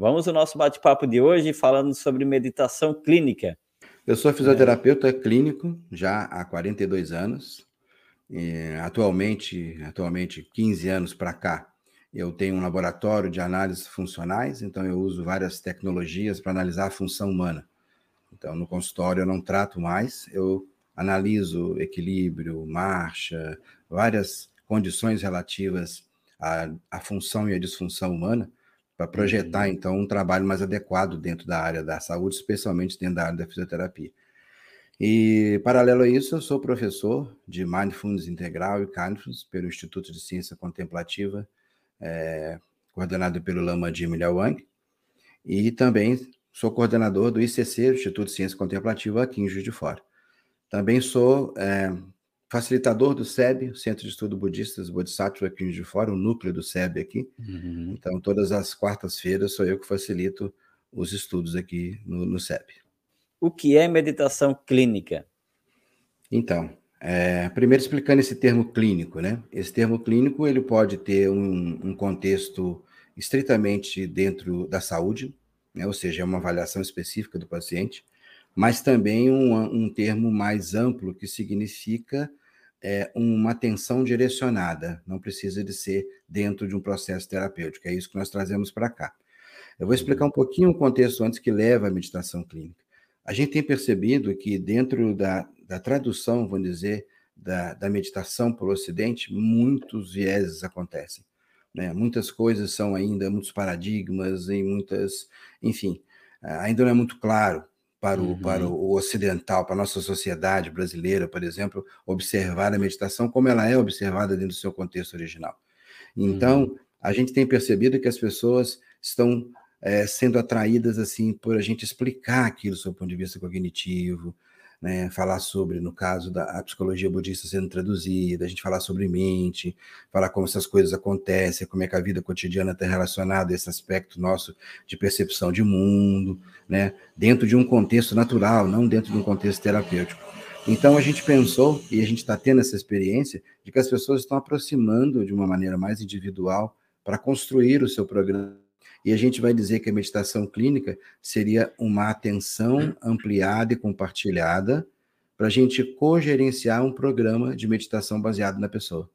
Vamos ao nosso bate-papo de hoje falando sobre meditação clínica. Eu sou fisioterapeuta é. clínico já há 42 anos. E, atualmente, atualmente 15 anos para cá, eu tenho um laboratório de análises funcionais, então eu uso várias tecnologias para analisar a função humana. Então, no consultório eu não trato mais, eu analiso equilíbrio, marcha, várias condições relativas à, à função e à disfunção humana, para projetar, então, um trabalho mais adequado dentro da área da saúde, especialmente dentro da área da fisioterapia. E, paralelo a isso, eu sou professor de Mindfulness Integral e Kindness pelo Instituto de Ciência Contemplativa, é, coordenado pelo Lama Jim Wang, e também sou coordenador do ICC, Instituto de Ciência Contemplativa, aqui em Juiz de Fora. Também sou é, facilitador do SEB, Centro de Estudo Budistas Bodhisattva, aqui de Fora, o núcleo do SEB aqui. Uhum. Então, todas as quartas-feiras sou eu que facilito os estudos aqui no, no SEB. O que é meditação clínica? Então, é, primeiro explicando esse termo clínico, né? Esse termo clínico ele pode ter um, um contexto estritamente dentro da saúde, né? ou seja, é uma avaliação específica do paciente, mas também um, um termo mais amplo que significa é, uma atenção direcionada, não precisa de ser dentro de um processo terapêutico, é isso que nós trazemos para cá. Eu vou explicar um pouquinho o contexto antes que leva à meditação clínica. A gente tem percebido que dentro da, da tradução, vamos dizer, da, da meditação para o Ocidente, muitos vieses acontecem. Né? Muitas coisas são ainda, muitos paradigmas e muitas, enfim, ainda não é muito claro para o, uhum. para o ocidental, para a nossa sociedade brasileira, por exemplo, observar a meditação como ela é observada dentro do seu contexto original. Então, uhum. a gente tem percebido que as pessoas estão é, sendo atraídas assim por a gente explicar aquilo do seu ponto de vista cognitivo, né, falar sobre, no caso da psicologia budista sendo traduzida, a gente falar sobre mente, falar como essas coisas acontecem, como é que a vida cotidiana está relacionada a esse aspecto nosso de percepção de mundo, né, dentro de um contexto natural, não dentro de um contexto terapêutico. Então a gente pensou, e a gente está tendo essa experiência, de que as pessoas estão aproximando de uma maneira mais individual para construir o seu programa e a gente vai dizer que a meditação clínica seria uma atenção ampliada e compartilhada para a gente cogerenciar um programa de meditação baseado na pessoa.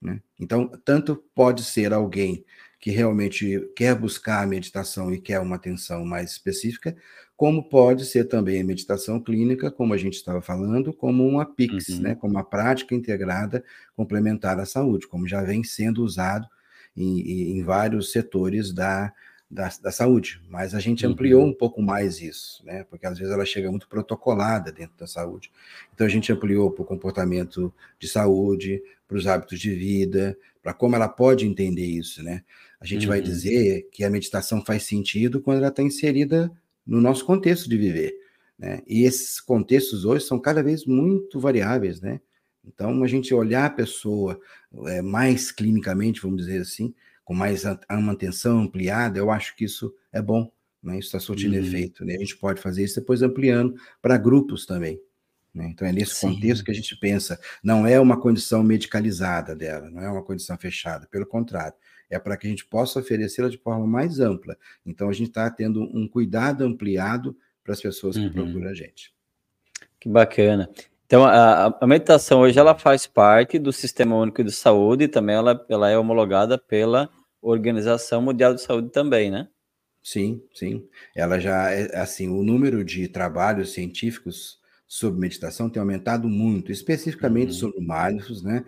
Né? Então, tanto pode ser alguém que realmente quer buscar a meditação e quer uma atenção mais específica, como pode ser também a meditação clínica, como a gente estava falando, como uma PIX, uhum. né? como uma prática integrada complementar à saúde, como já vem sendo usado em, em vários setores da, da, da, saúde, mas a gente ampliou uhum. um pouco mais isso, né? Porque às vezes ela chega muito protocolada dentro da saúde. Então a gente ampliou para o comportamento de saúde, para os hábitos de vida, para como ela pode entender isso, né? A gente uhum. vai dizer que a meditação faz sentido quando ela está inserida no nosso contexto de viver, né? E esses contextos hoje são cada vez muito variáveis, né? Então, a gente olhar a pessoa é, mais clinicamente, vamos dizer assim, com mais uma atenção ampliada, eu acho que isso é bom, né? Isso está surtindo uhum. efeito, né? A gente pode fazer isso depois ampliando para grupos também. Né? Então, é nesse Sim. contexto que a gente pensa, não é uma condição medicalizada dela, não é uma condição fechada, pelo contrário, é para que a gente possa oferecê-la de forma mais ampla. Então, a gente está tendo um cuidado ampliado para as pessoas que uhum. procuram a gente. Que bacana. Então, a, a, meditação hoje ela faz parte do Sistema Único de Saúde e também ela, ela é homologada pela Organização Mundial de Saúde também, né? Sim, sim. Ela já é assim, o número de trabalhos científicos sobre meditação tem aumentado muito, especificamente uhum. sobre mindfulness, né?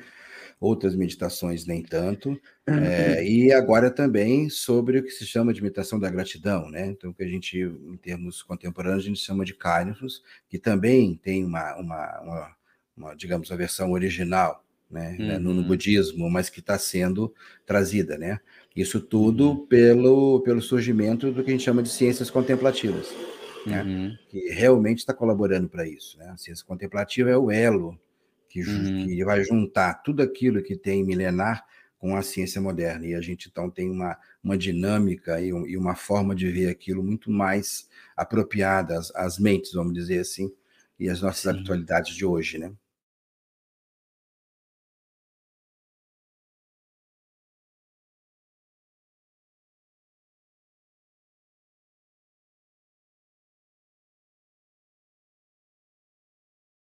outras meditações nem tanto, é, e agora também sobre o que se chama de meditação da gratidão, né? Então, que a gente, em termos contemporâneos, a gente chama de kindness, que também tem uma, uma, uma, uma digamos, a versão original, né, uhum. no, no, uhum. budismo, mas que está sendo trazida, né? Isso tudo uhum. pelo, pelo surgimento do que a gente chama de ciências contemplativas, né? Uhum. Que realmente está colaborando para isso, né? A ciência contemplativa é o elo que, uhum. que vai juntar tudo aquilo que tem milenar com a ciência moderna. E a gente então tem uma, uma dinâmica e, um, e uma forma de ver aquilo muito mais apropriada às, às, mentes, vamos dizer assim, e às nossas Sim. habitualidades de hoje, né?